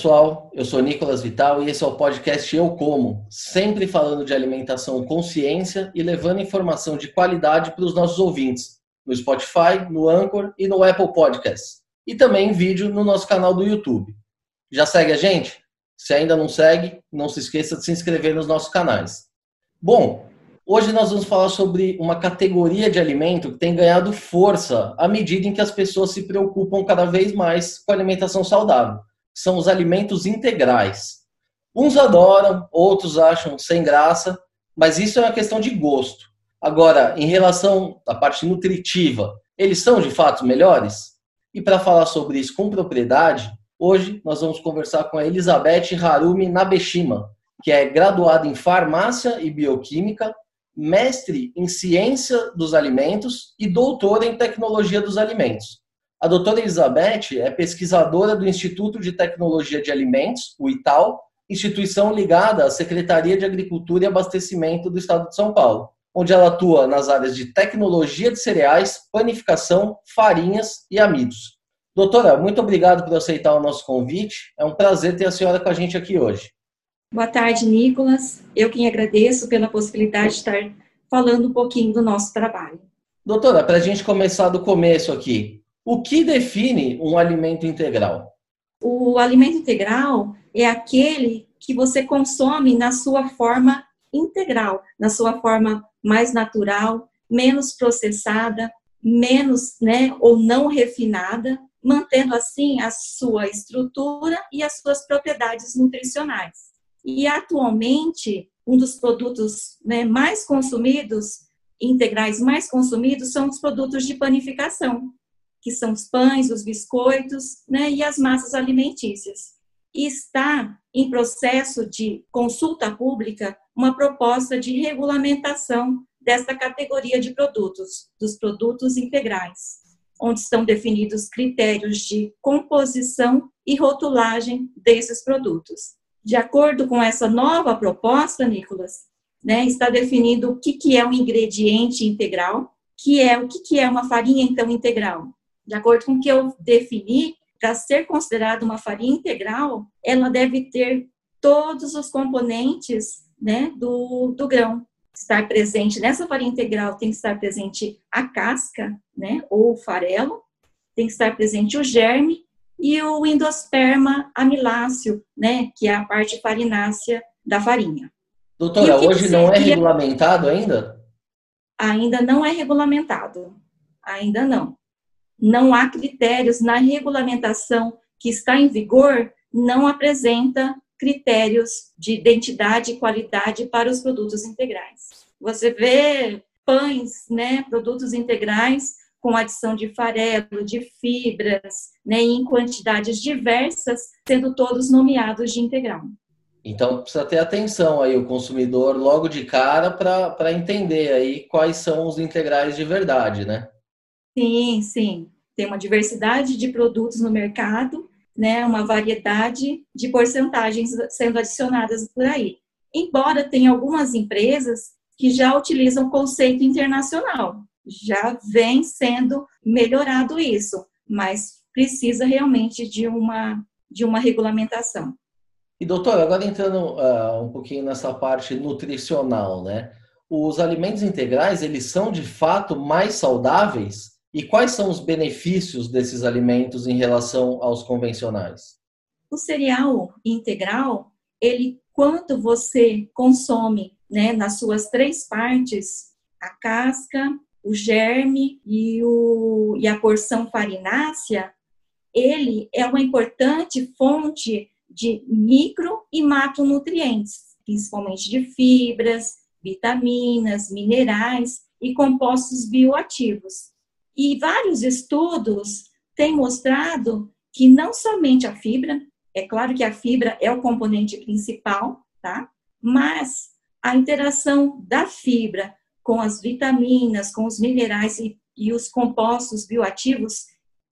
pessoal, eu sou Nicolas Vital e esse é o podcast Eu Como, sempre falando de alimentação com ciência e levando informação de qualidade para os nossos ouvintes, no Spotify, no Anchor e no Apple Podcasts, e também em vídeo no nosso canal do YouTube. Já segue a gente? Se ainda não segue, não se esqueça de se inscrever nos nossos canais. Bom, hoje nós vamos falar sobre uma categoria de alimento que tem ganhado força à medida em que as pessoas se preocupam cada vez mais com a alimentação saudável. São os alimentos integrais. Uns adoram, outros acham sem graça, mas isso é uma questão de gosto. Agora, em relação à parte nutritiva, eles são de fato melhores? E para falar sobre isso com propriedade, Hoje nós vamos conversar com a Elizabeth Harumi Nabeshima, que é graduada em farmácia e bioquímica, mestre em ciência dos alimentos e doutora em tecnologia dos alimentos. A doutora Elizabeth é pesquisadora do Instituto de Tecnologia de Alimentos, o ITAL, instituição ligada à Secretaria de Agricultura e Abastecimento do Estado de São Paulo, onde ela atua nas áreas de tecnologia de cereais, panificação, farinhas e amidos. Doutora, muito obrigado por aceitar o nosso convite. É um prazer ter a senhora com a gente aqui hoje. Boa tarde, Nicolas. Eu quem agradeço pela possibilidade de estar falando um pouquinho do nosso trabalho. Doutora, para a gente começar do começo aqui, o que define um alimento integral? O alimento integral é aquele que você consome na sua forma integral, na sua forma mais natural, menos processada, menos, né, ou não refinada, mantendo assim a sua estrutura e as suas propriedades nutricionais. E atualmente, um dos produtos né, mais consumidos, integrais mais consumidos, são os produtos de panificação, que são os pães, os biscoitos né, e as massas alimentícias. E está em processo de consulta pública uma proposta de regulamentação desta categoria de produtos, dos produtos integrais onde estão definidos critérios de composição e rotulagem desses produtos. De acordo com essa nova proposta, Nicolas, né, está definido o que, que é um ingrediente integral, que é o que, que é uma farinha então integral. De acordo com o que eu defini, para ser considerada uma farinha integral, ela deve ter todos os componentes né, do, do grão, estar presente nessa farinha integral tem que estar presente a casca, né, ou o farelo, tem que estar presente o germe e o endosperma amiláceo, né, que é a parte farinácea da farinha. Doutora, hoje não é regulamentado ainda? Ainda não é regulamentado. Ainda não. Não há critérios na regulamentação que está em vigor, não apresenta critérios de identidade e qualidade para os produtos integrais. Você vê pães, né, produtos integrais com adição de farelo, de fibras, né, em quantidades diversas, sendo todos nomeados de integral. Então precisa ter atenção aí o consumidor logo de cara para entender aí quais são os integrais de verdade, né? Sim, sim. Tem uma diversidade de produtos no mercado né, uma variedade de porcentagens sendo adicionadas por aí. Embora tenha algumas empresas que já utilizam o conceito internacional, já vem sendo melhorado isso, mas precisa realmente de uma, de uma regulamentação. E doutor, agora entrando uh, um pouquinho nessa parte nutricional, né? Os alimentos integrais, eles são de fato mais saudáveis? E quais são os benefícios desses alimentos em relação aos convencionais? O cereal integral, ele quanto você consome, né, nas suas três partes, a casca, o germe e, o, e a porção farinácea, ele é uma importante fonte de micro e macronutrientes, principalmente de fibras, vitaminas, minerais e compostos bioativos. E vários estudos têm mostrado que não somente a fibra, é claro que a fibra é o componente principal, tá? Mas a interação da fibra com as vitaminas, com os minerais e, e os compostos bioativos,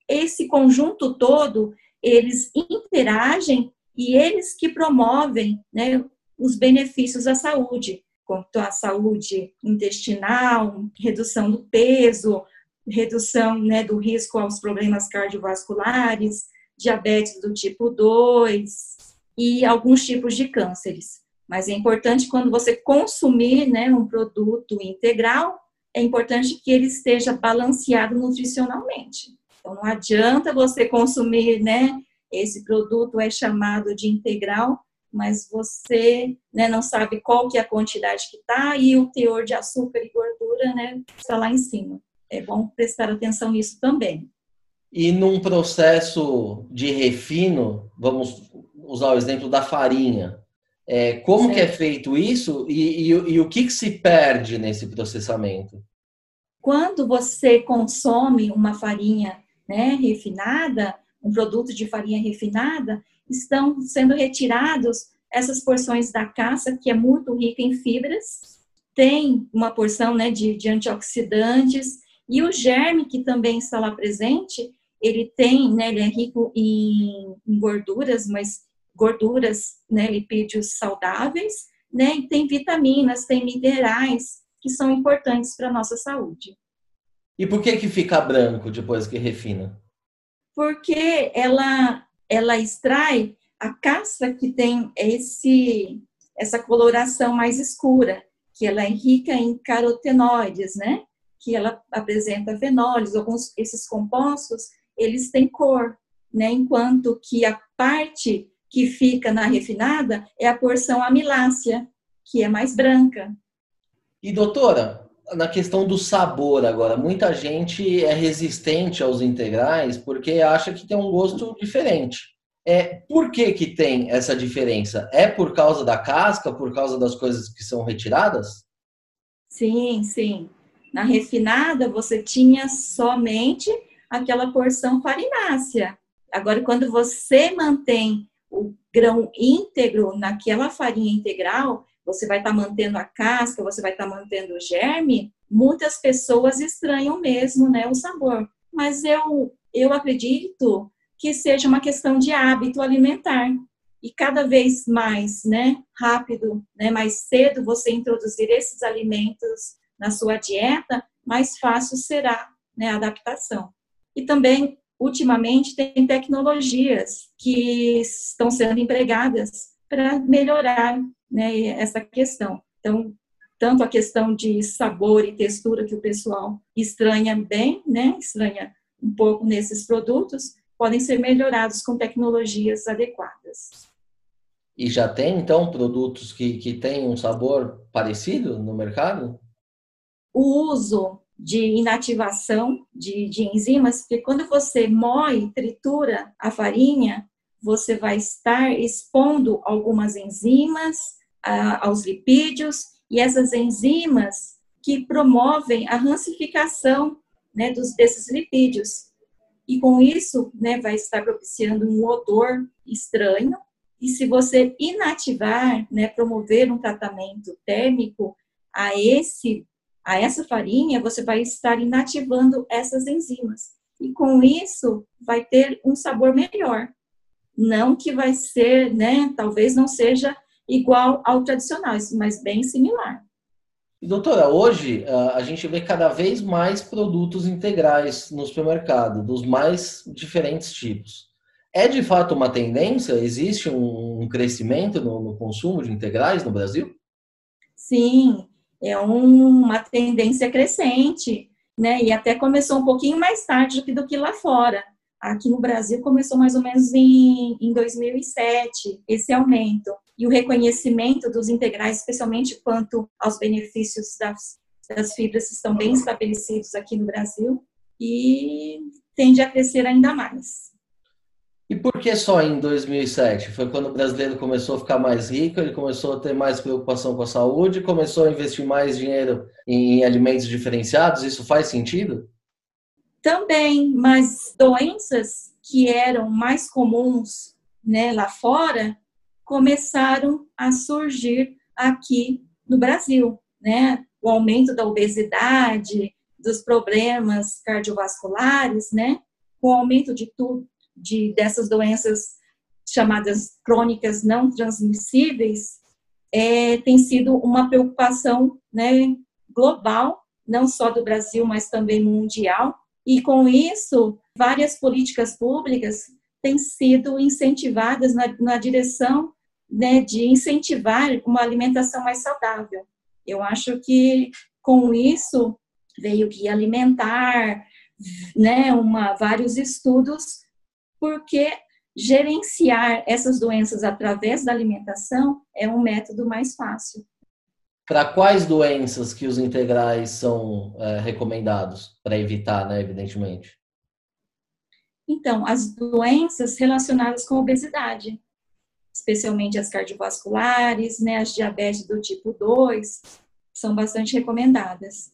esse conjunto todo, eles interagem e eles que promovem né, os benefícios à saúde, quanto à saúde intestinal, redução do peso, redução né, do risco aos problemas cardiovasculares, diabetes do tipo 2 e alguns tipos de cânceres. Mas é importante quando você consumir né, um produto integral, é importante que ele esteja balanceado nutricionalmente. Então, não adianta você consumir, né? Esse produto é chamado de integral, mas você né, não sabe qual que é a quantidade que está e o teor de açúcar e gordura né, está lá em cima. É bom prestar atenção nisso também. E num processo de refino, vamos usar o exemplo da farinha. É, como certo. que é feito isso e, e, e o que, que se perde nesse processamento? Quando você consome uma farinha né, refinada, um produto de farinha refinada, estão sendo retirados essas porções da caça, que é muito rica em fibras, tem uma porção né, de, de antioxidantes, e o germe que também está lá presente, ele tem, né, ele é rico em, em gorduras, mas gorduras, né, lipídios saudáveis, né, e tem vitaminas, tem minerais que são importantes para a nossa saúde. E por que que fica branco depois que refina? Porque ela ela extrai a casca que tem esse essa coloração mais escura, que ela é rica em carotenoides, né? Que ela apresenta fenóis, alguns esses compostos, eles têm cor, né? Enquanto que a parte que fica na refinada é a porção amilácea, que é mais branca. E doutora, na questão do sabor agora, muita gente é resistente aos integrais porque acha que tem um gosto diferente. É, por que, que tem essa diferença? É por causa da casca, por causa das coisas que são retiradas? Sim, sim. Na refinada você tinha somente aquela porção farinácea. Agora, quando você mantém o grão íntegro naquela farinha integral, você vai estar tá mantendo a casca, você vai estar tá mantendo o germe, muitas pessoas estranham mesmo, né, o sabor. Mas eu eu acredito que seja uma questão de hábito alimentar. E cada vez mais, né, rápido, né, mais cedo você introduzir esses alimentos na sua dieta, mais fácil será, né, a adaptação. E também ultimamente tem tecnologias que estão sendo empregadas para melhorar né, essa questão. Então, tanto a questão de sabor e textura que o pessoal estranha bem, né, estranha um pouco nesses produtos, podem ser melhorados com tecnologias adequadas. E já tem, então, produtos que, que têm um sabor parecido no mercado? O uso de inativação de, de enzimas, porque quando você moe, tritura a farinha, você vai estar expondo algumas enzimas a, aos lipídios e essas enzimas que promovem a rancificação né, dos, desses lipídios. E com isso, né, vai estar propiciando um odor estranho. E se você inativar, né, promover um tratamento térmico a esse a essa farinha, você vai estar inativando essas enzimas. E com isso, vai ter um sabor melhor. Não que vai ser, né, talvez não seja igual ao tradicional, mas bem similar. E, doutora, hoje a gente vê cada vez mais produtos integrais no supermercado, dos mais diferentes tipos. É de fato uma tendência? Existe um crescimento no, no consumo de integrais no Brasil? Sim, é uma tendência crescente, né? E até começou um pouquinho mais tarde do que, do que lá fora. Aqui no Brasil começou mais ou menos em, em 2007 esse aumento. E o reconhecimento dos integrais, especialmente quanto aos benefícios das, das fibras, estão bem estabelecidos aqui no Brasil e tende a crescer ainda mais. E por que só em 2007? Foi quando o brasileiro começou a ficar mais rico, ele começou a ter mais preocupação com a saúde, começou a investir mais dinheiro em alimentos diferenciados? Isso faz sentido? Também, mas doenças que eram mais comuns né, lá fora começaram a surgir aqui no Brasil, né? O aumento da obesidade, dos problemas cardiovasculares, né? Com o aumento de tudo, de dessas doenças chamadas crônicas não transmissíveis é, tem sido uma preocupação né, global, não só do Brasil, mas também mundial. E com isso, várias políticas públicas têm sido incentivadas na, na direção né, de incentivar uma alimentação mais saudável. Eu acho que com isso veio guia alimentar, né, uma, vários estudos, porque gerenciar essas doenças através da alimentação é um método mais fácil. Para quais doenças que os integrais são é, recomendados para evitar, né, evidentemente? Então, as doenças relacionadas com obesidade, especialmente as cardiovasculares, né, as diabetes do tipo 2, são bastante recomendadas.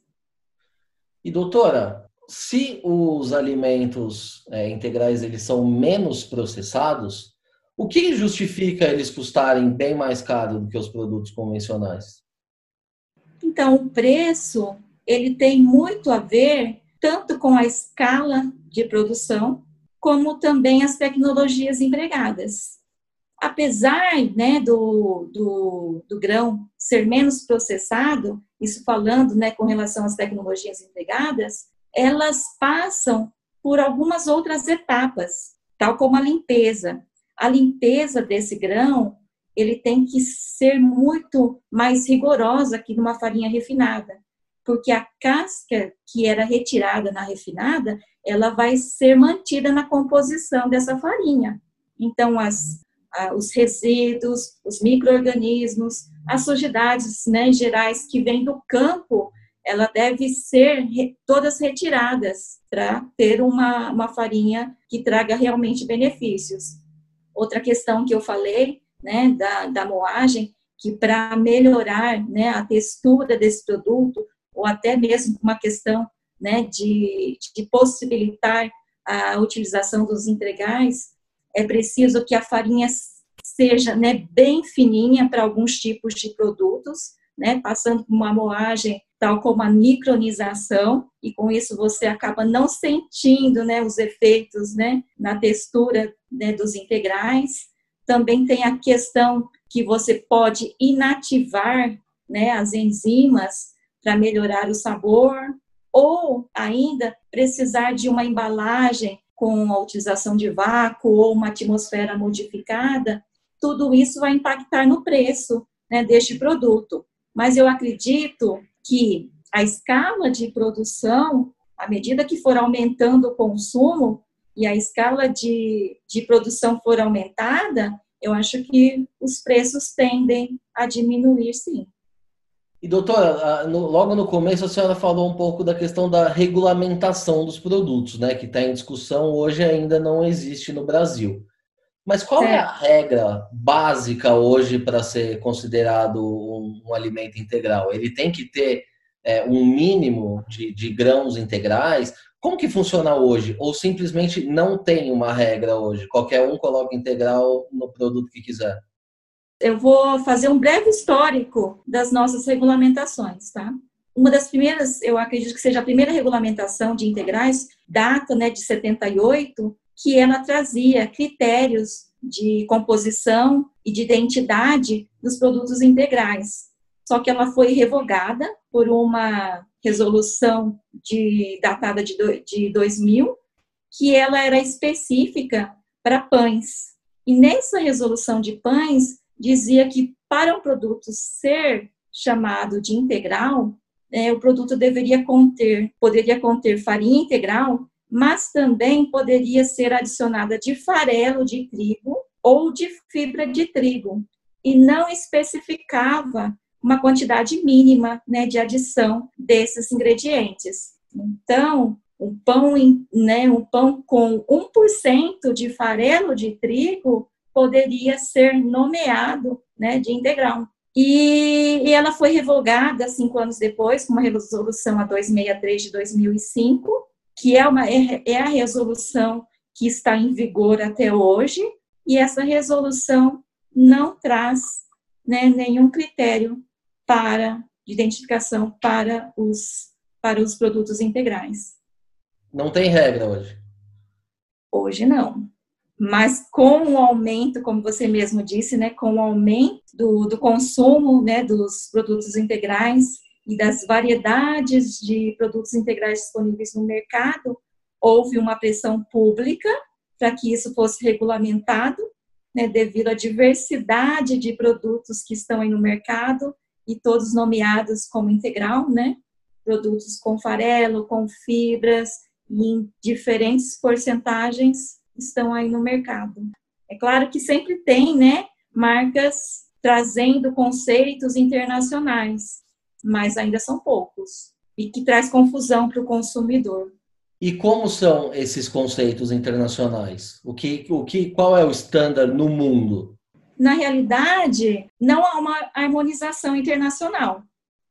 E doutora, se os alimentos é, integrais eles são menos processados, o que justifica eles custarem bem mais caro do que os produtos convencionais? Então, o preço ele tem muito a ver tanto com a escala de produção, como também as tecnologias empregadas. Apesar né, do, do, do grão ser menos processado, isso falando né, com relação às tecnologias empregadas, elas passam por algumas outras etapas, tal como a limpeza. A limpeza desse grão, ele tem que ser muito mais rigorosa que numa farinha refinada, porque a casca que era retirada na refinada, ela vai ser mantida na composição dessa farinha. Então, as, os resíduos, os micro-organismos, as sujidades né, gerais que vêm do campo, ela deve ser todas retiradas para ter uma, uma farinha que traga realmente benefícios. Outra questão que eu falei, né, da, da moagem, que para melhorar né, a textura desse produto, ou até mesmo uma questão né, de, de possibilitar a utilização dos integrais, é preciso que a farinha seja né, bem fininha para alguns tipos de produtos, né, passando por uma moagem tal como a micronização, e com isso você acaba não sentindo né, os efeitos né, na textura né, dos integrais. Também tem a questão que você pode inativar né, as enzimas para melhorar o sabor, ou ainda precisar de uma embalagem com a utilização de vácuo ou uma atmosfera modificada, tudo isso vai impactar no preço né, deste produto. Mas eu acredito que a escala de produção, à medida que for aumentando o consumo e a escala de, de produção for aumentada, eu acho que os preços tendem a diminuir, sim. E doutora, logo no começo a senhora falou um pouco da questão da regulamentação dos produtos, né, que está em discussão hoje ainda não existe no Brasil. Mas qual certo. é a regra básica hoje para ser considerado um, um, alimento integral? Ele tem que ter é, um mínimo de, de, grãos integrais? Como que funciona hoje? Ou simplesmente não tem uma regra hoje? Qualquer um coloca integral no produto que quiser? Eu vou fazer um breve histórico das nossas regulamentações, tá? Uma das primeiras, eu acredito que seja a primeira regulamentação de integrais, data né, de 78, que ela trazia critérios de composição e de identidade dos produtos integrais. Só que ela foi revogada por uma resolução de, datada de, de 2000, que ela era específica para pães. E nessa resolução de pães, dizia que para um produto ser chamado de integral, é, o produto deveria conter, poderia conter farinha integral mas também poderia ser adicionada de farelo de trigo ou de fibra de trigo, e não especificava uma quantidade mínima né, de adição desses ingredientes. Então, um pão, né, um pão com 1% de farelo de trigo poderia ser nomeado né, de integral. E, e, ela foi revogada cinco anos depois, com uma resolução a 263 de 2005, que é, uma, é, é a resolução que está em vigor até hoje, e essa resolução não traz né, nenhum critério para de identificação para os, para os produtos integrais. Não tem regra hoje? Hoje não. Mas com o aumento, como você mesmo disse, né, com o aumento do, do consumo né, dos produtos integrais, e das variedades de produtos integrais disponíveis no mercado, houve uma pressão pública para que isso fosse regulamentado, né, devido à diversidade de produtos que estão aí no mercado e todos nomeados como integral, né? Produtos com farelo, com fibras, em diferentes porcentagens estão aí no mercado. É claro que sempre tem, né, marcas trazendo conceitos internacionais, mas ainda são poucos e que traz confusão para o consumidor. E como são esses conceitos internacionais? O que, o que, qual é o estándar no mundo? Na realidade, não há uma harmonização internacional.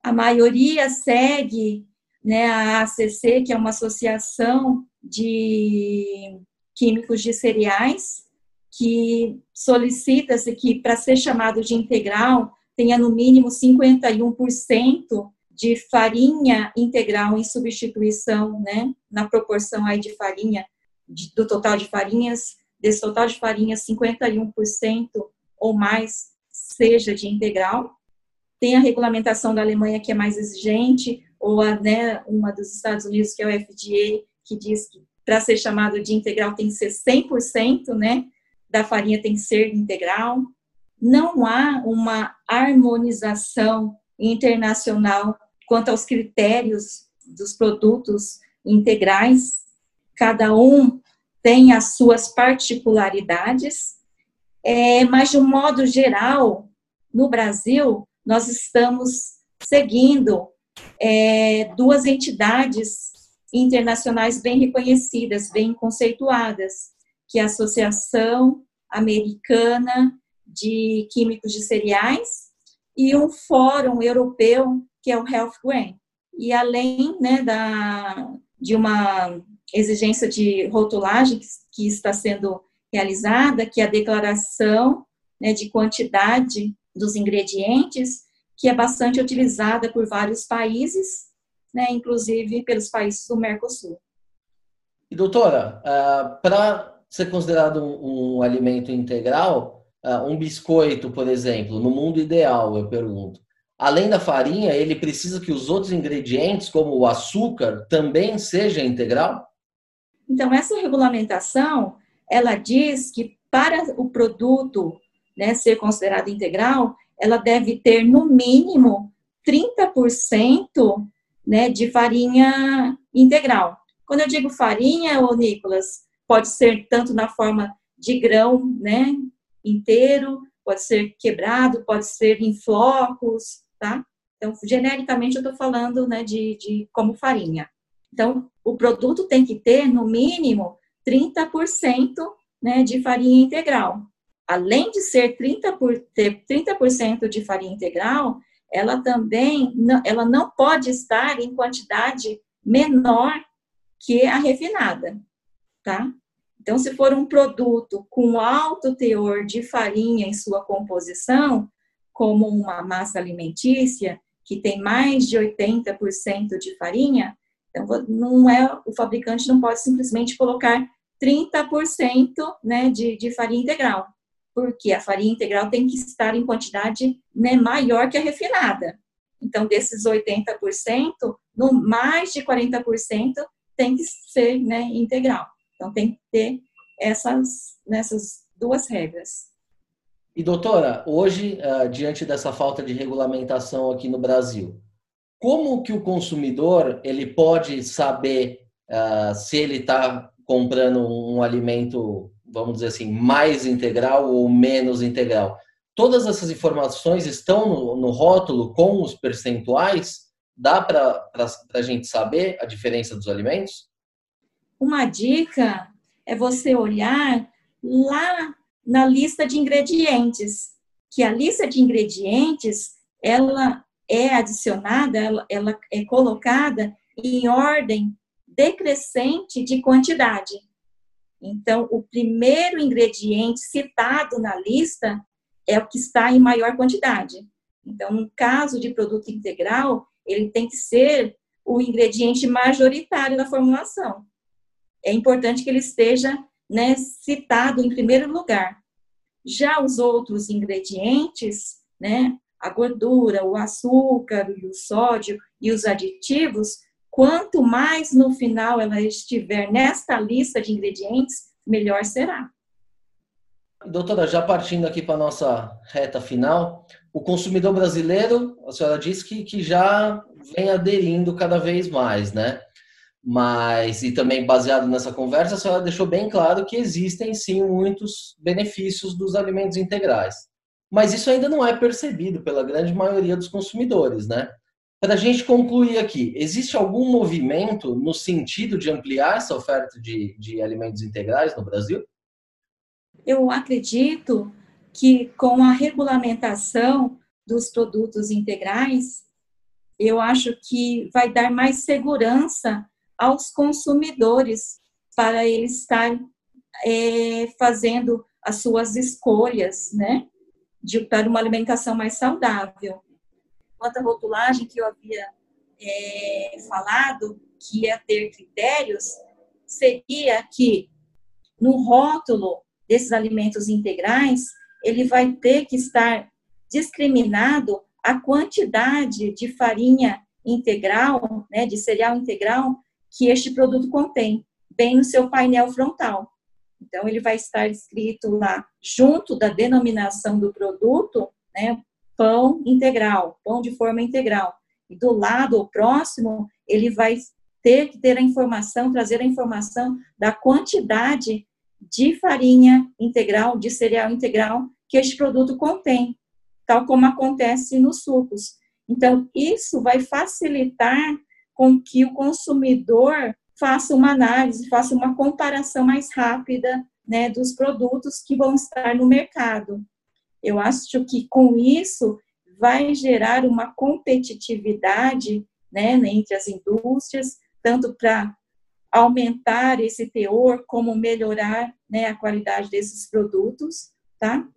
A maioria segue né, a ACC, que é uma associação de químicos de cereais, que solicita-se que, para ser chamado de integral, tenha no mínimo 51% de farinha integral em substituição, né, na proporção aí de farinha, de, do total de farinhas, desse total de farinhas, 51% ou mais seja de integral. Tem a regulamentação da Alemanha que é mais exigente, ou a, né, uma dos Estados Unidos, que é o FDA, que diz que para ser chamado de integral tem que ser 100%, né, da farinha tem que ser integral. Não há uma harmonização internacional quanto aos critérios dos produtos integrais. Cada um tem as suas particularidades, é, mas de um modo geral, no Brasil, nós estamos seguindo é, duas entidades internacionais bem reconhecidas, bem conceituadas, que é a Associação Americana de Químicos de Cereais e um Fórum Europeu, que é o Health Grant. E além né, da, de uma exigência de rotulagem que, que está sendo realizada, que é a declaração né, de quantidade dos ingredientes, que é bastante utilizada por vários países, né, inclusive pelos países do Mercosul. E doutora, uh, para ser considerado um, um alimento integral, um biscoito, por exemplo, no mundo ideal, eu pergunto, além da farinha, ele precisa que os outros ingredientes, como o açúcar, também seja integral? Então, essa regulamentação, ela diz que para o produto né, ser considerado integral, ela deve ter no mínimo 30% né, de farinha integral. Quando eu digo farinha, ô Nicolas, pode ser tanto na forma de grão, né, inteiro, pode ser quebrado, pode ser em flocos, tá? Então, genericamente, eu estou falando, né, de, de como farinha. Então, o produto tem que ter, no mínimo, 30% né, de farinha integral além de ser 30 por, ter 30% de farinha integral, ela também não, ela não pode estar em quantidade menor que a refinada, tá? Então, se for um produto com alto teor de farinha em sua composição, como uma massa alimentícia que tem mais de 80% de farinha, então não é o fabricante não pode simplesmente colocar 30% né, de, de farinha integral porque a farinha integral tem que estar em quantidade né, maior que a refinada. Então, desses 80%, no mais de 40% tem que ser né, integral. Então, tem que ter essas, nessas duas regras. E, doutora, hoje, uh, diante dessa falta de regulamentação aqui no Brasil, como que o consumidor ele pode saber uh, se ele está comprando um alimento vamos dizer assim, mais integral ou menos integral. Todas essas informações estão no, no rótulo com os percentuais? Dá para a gente saber a diferença dos alimentos? Uma dica é você olhar lá na lista de ingredientes, que a lista de ingredientes ela é adicionada, ela, ela é colocada em ordem decrescente de quantidade. Então, o primeiro ingrediente citado na lista é o que está em maior quantidade. Então, no caso de produto integral, ele tem que ser o ingrediente majoritário da formulação. É importante que ele esteja né, citado em primeiro lugar. Já os outros ingredientes, né, a gordura, o açúcar, o sódio e os aditivos, Quanto mais no final ela estiver nesta lista de ingredientes, melhor será. Doutora, já partindo aqui para a nossa reta final, o consumidor brasileiro, a senhora disse que, que já vem aderindo cada vez mais, né? Mas, e também baseado nessa conversa, a senhora deixou bem claro que existem sim muitos benefícios dos alimentos integrais. Mas isso ainda não é percebido pela grande maioria dos consumidores, né? Para a gente concluir aqui, existe algum movimento no sentido de ampliar essa oferta de, de alimentos integrais no Brasil? Eu acredito que com a regulamentação dos produtos integrais, eu acho que vai dar mais segurança aos consumidores para eles estarem é, fazendo as suas escolhas, né, de, para uma alimentação mais saudável. Quanto à rotulagem que eu havia é, falado, que ia ter critérios, seria que no rótulo desses alimentos integrais, ele vai ter que estar discriminado a quantidade de farinha integral, né, de cereal integral, que este produto contém, bem no seu painel frontal. Então, ele vai estar escrito lá, junto da denominação do produto, né, pão integral, pão de forma integral. E do lado, o próximo, ele vai ter que ter a informação, trazer a informação da quantidade de farinha integral, de cereal integral que este produto contém, tal como acontece nos sucos. Então, isso vai facilitar com que o consumidor faça uma análise, faça uma comparação mais rápida né, dos produtos que vão estar no mercado. Eu acho que com isso vai gerar uma competitividade né, entre as indústrias, tanto para aumentar esse teor, como melhorar né, a qualidade desses produtos, tá?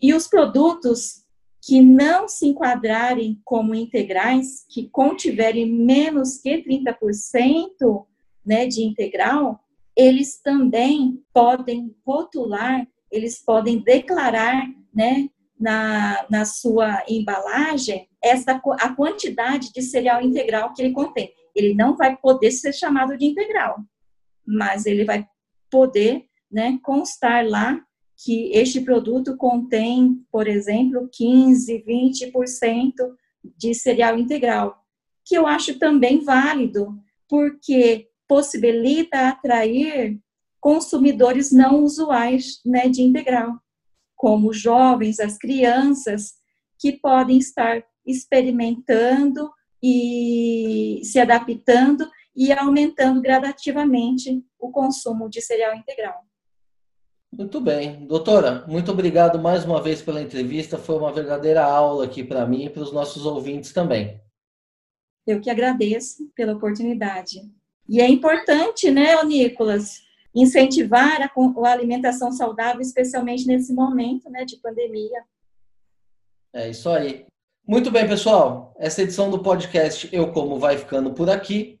E os produtos que não se enquadrarem como integrais, que contiverem menos que 30% né, de integral, eles também podem rotular, eles podem declarar né, na, na sua embalagem essa, a quantidade de cereal integral que ele contém. Ele não vai poder ser chamado de integral, mas ele vai poder né, constar lá que este produto contém, por exemplo, 15, 20% de cereal integral, que eu acho também válido, porque possibilita atrair consumidores não usuais né, de integral, como os jovens, as crianças, que podem estar experimentando e se adaptando e aumentando gradativamente o consumo de cereal integral. Muito bem. Doutora, muito obrigado mais uma vez pela entrevista. Foi uma verdadeira aula aqui para mim e para os nossos ouvintes também. Eu que agradeço pela oportunidade. E é importante, né, Nicolas, incentivar a, a alimentação saudável, especialmente nesse momento né, de pandemia. É isso aí. Muito bem, pessoal. Essa edição do podcast Eu Como vai ficando por aqui.